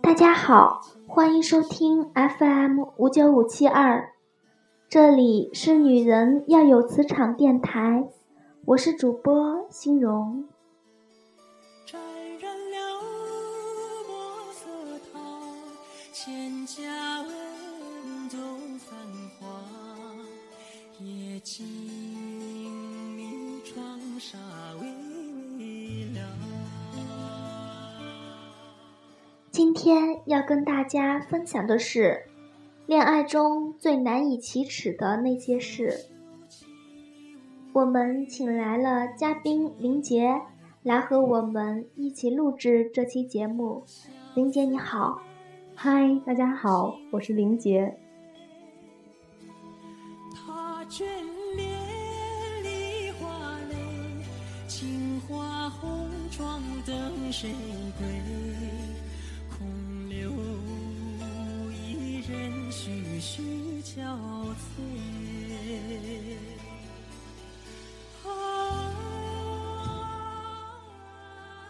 大家好，欢迎收听 FM 五九五七二，这里是女人要有磁场电台，我是主播欣荣。今天要跟大家分享的是，恋爱中最难以启齿的那些事。我们请来了嘉宾林杰，来和我们一起录制这期节目。林杰你好，嗨，大家好，我是林杰。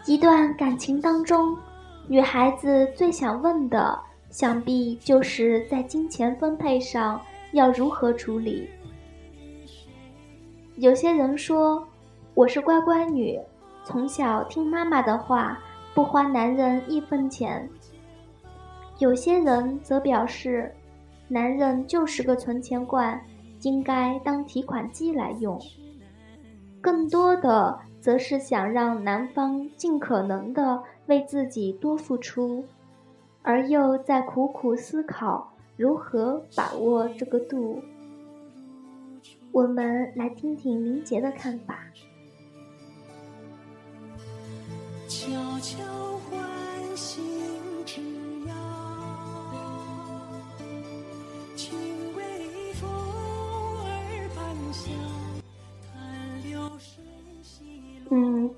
一段感情当中，女孩子最想问的，想必就是在金钱分配上要如何处理。有些人说我是乖乖女，从小听妈妈的话，不花男人一分钱。有些人则表示，男人就是个存钱罐，应该当提款机来用。更多的。则是想让男方尽可能的为自己多付出，而又在苦苦思考如何把握这个度。我们来听听林杰的看法。悄悄唤醒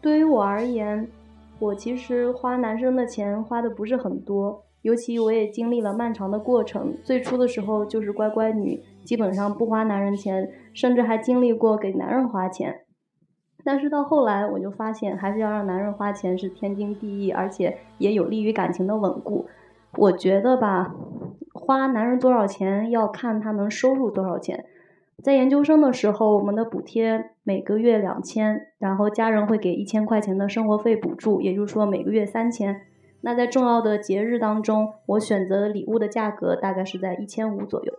对于我而言，我其实花男生的钱花的不是很多，尤其我也经历了漫长的过程。最初的时候就是乖乖女，基本上不花男人钱，甚至还经历过给男人花钱。但是到后来，我就发现还是要让男人花钱是天经地义，而且也有利于感情的稳固。我觉得吧，花男人多少钱要看他能收入多少钱。在研究生的时候，我们的补贴每个月两千，然后家人会给一千块钱的生活费补助，也就是说每个月三千。那在重要的节日当中，我选择礼物的价格大概是在一千五左右。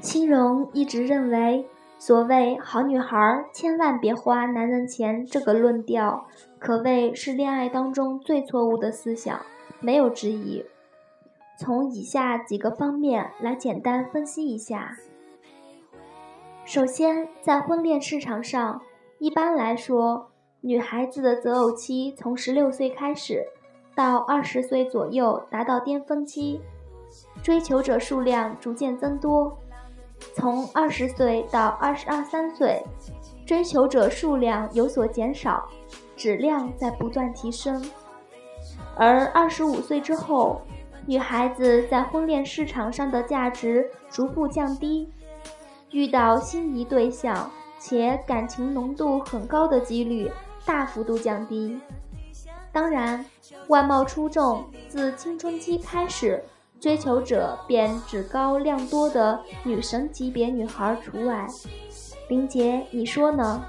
青荣一直认为，所谓“好女孩千万别花男人钱”这个论调，可谓是恋爱当中最错误的思想，没有之一。从以下几个方面来简单分析一下。首先，在婚恋市场上，一般来说，女孩子的择偶期从十六岁开始，到二十岁左右达到巅峰期，追求者数量逐渐增多。从二十岁到二十二三岁，追求者数量有所减少，质量在不断提升。而二十五岁之后，女孩子在婚恋市场上的价值逐步降低，遇到心仪对象且感情浓度很高的几率大幅度降低。当然，外貌出众自青春期开始。追求者便只高量多的女神级别女孩除外，林杰，你说呢？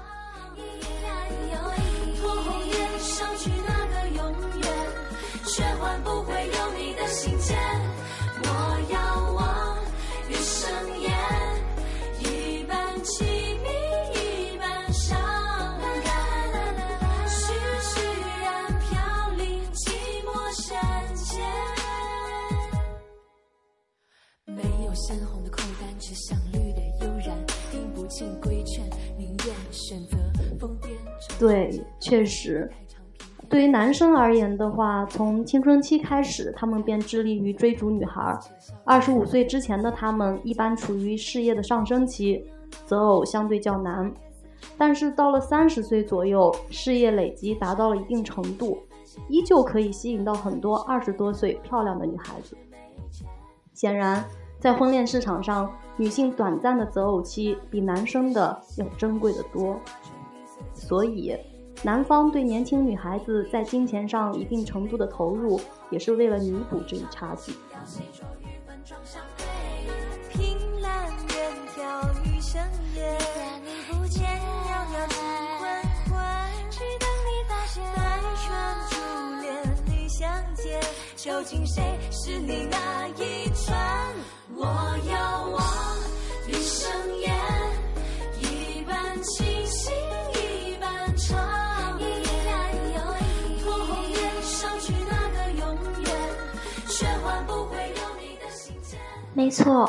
对，确实。对于男生而言的话，从青春期开始，他们便致力于追逐女孩。二十五岁之前的他们一般处于事业的上升期，择偶相对较难。但是到了三十岁左右，事业累积达到了一定程度，依旧可以吸引到很多二十多岁漂亮的女孩子。显然，在婚恋市场上，女性短暂的择偶期比男生的要珍贵的多。所以。男方对年轻女孩子在金钱上一定程度的投入，也是为了弥补这一差距。究竟谁是你那一没错，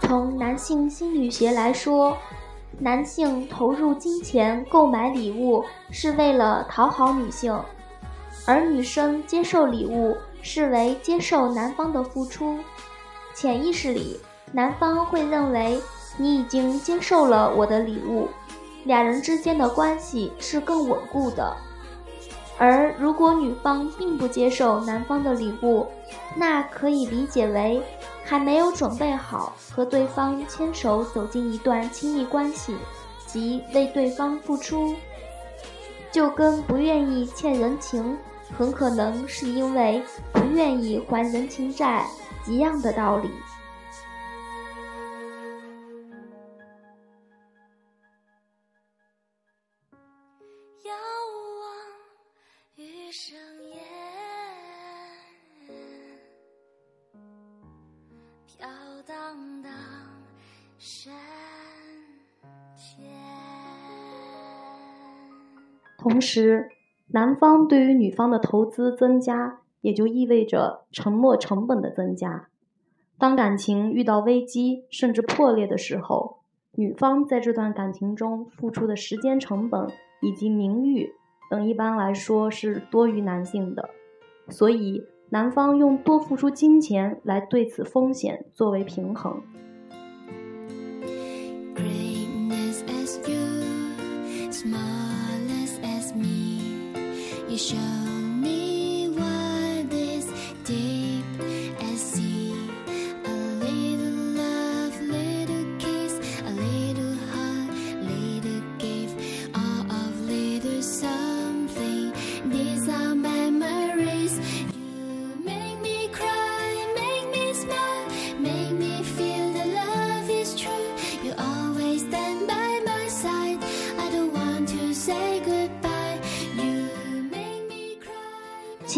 从男性心理学来说，男性投入金钱购买礼物是为了讨好女性，而女生接受礼物视为接受男方的付出。潜意识里，男方会认为你已经接受了我的礼物，两人之间的关系是更稳固的。而如果女方并不接受男方的礼物，那可以理解为。还没有准备好和对方牵手走进一段亲密关系，及为对方付出，就跟不愿意欠人情，很可能是因为不愿意还人情债一样的道理。同时，男方对于女方的投资增加，也就意味着沉没成本的增加。当感情遇到危机甚至破裂的时候，女方在这段感情中付出的时间成本以及名誉等，一般来说是多于男性的。所以，男方用多付出金钱来对此风险作为平衡。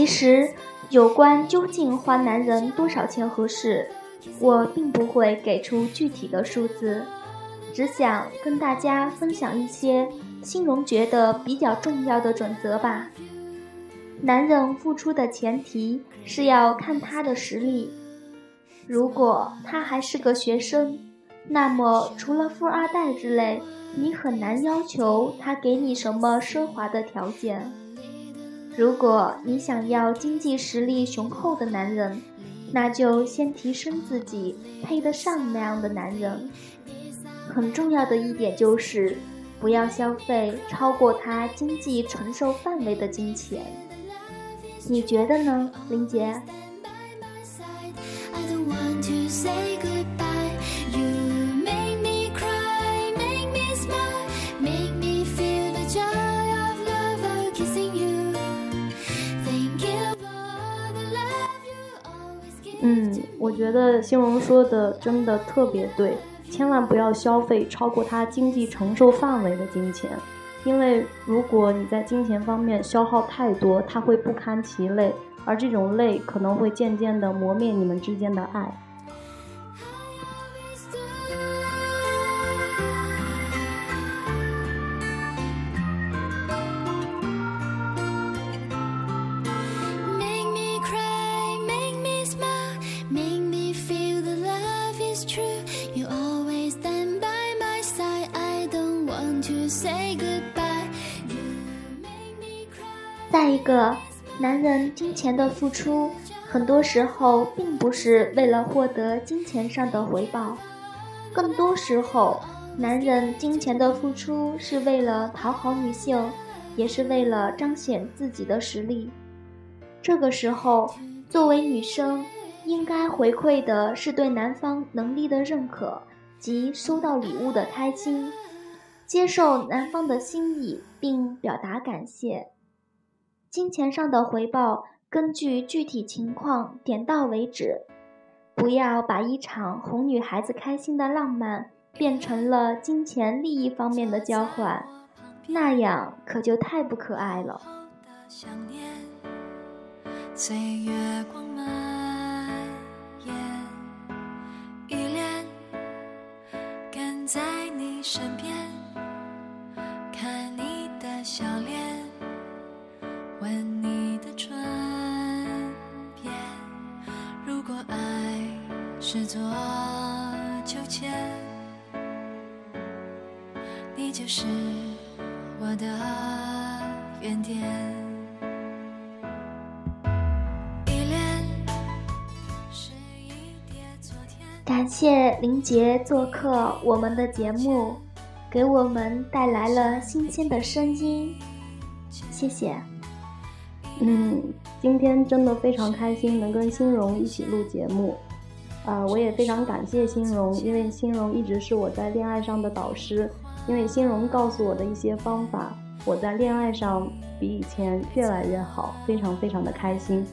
其实，有关究竟花男人多少钱合适，我并不会给出具体的数字，只想跟大家分享一些心荣觉得比较重要的准则吧。男人付出的前提是要看他的实力，如果他还是个学生，那么除了富二代之类，你很难要求他给你什么奢华的条件。如果你想要经济实力雄厚的男人，那就先提升自己，配得上那样的男人。很重要的一点就是，不要消费超过他经济承受范围的金钱。你觉得呢，林杰？我觉得欣荣说的真的特别对，千万不要消费超过他经济承受范围的金钱，因为如果你在金钱方面消耗太多，他会不堪其累，而这种累可能会渐渐的磨灭你们之间的爱。再一个，男人金钱的付出，很多时候并不是为了获得金钱上的回报，更多时候，男人金钱的付出是为了讨好女性，也是为了彰显自己的实力。这个时候，作为女生，应该回馈的是对男方能力的认可及收到礼物的开心，接受男方的心意并表达感谢。金钱上的回报，根据具体情况点到为止，不要把一场哄女孩子开心的浪漫变成了金钱利益方面的交换，那样可就太不可爱了。岁月光满就是我的原点。感谢林杰做客我们的节目，给我们带来了新鲜的声音，谢谢。嗯，今天真的非常开心能跟欣荣一起录节目，呃，我也非常感谢欣荣，因为欣荣一直是我在恋爱上的导师，因为欣荣告诉我的一些方法，我在恋爱上比以前越来越好，非常非常的开心。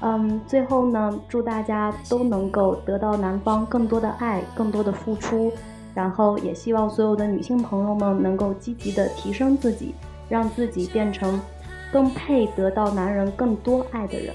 嗯，最后呢，祝大家都能够得到男方更多的爱，更多的付出，然后也希望所有的女性朋友们能够积极的提升自己，让自己变成更配得到男人更多爱的人。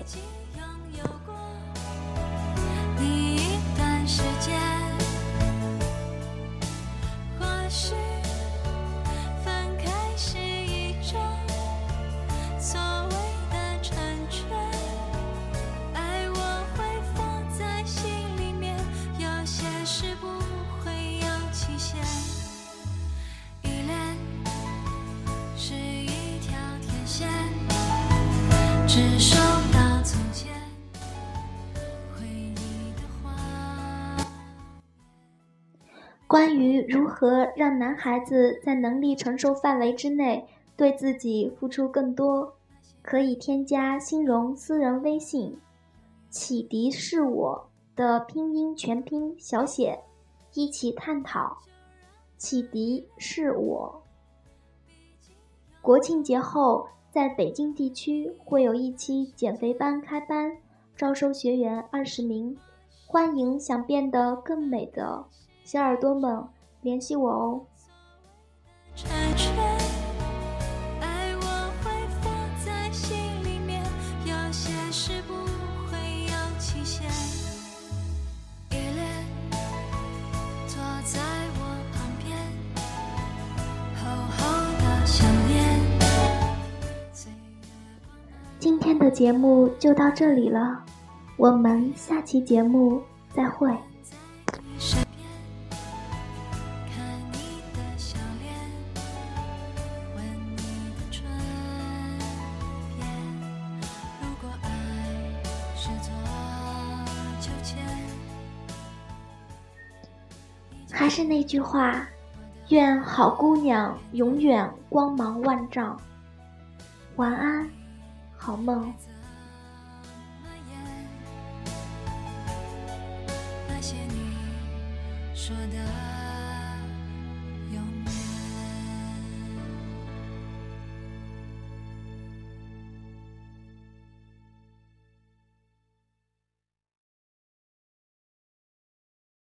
关于如何让男孩子在能力承受范围之内对自己付出更多，可以添加新荣私人微信“启迪是我”的拼音全拼小写，一起探讨。启迪是我。国庆节后，在北京地区会有一期减肥班开班，招收学员二十名，欢迎想变得更美的。小耳朵们，联系我哦。节目就到这里了，我们下期节目再会。还是那句话，愿好姑娘永远光芒万丈。晚安，好梦。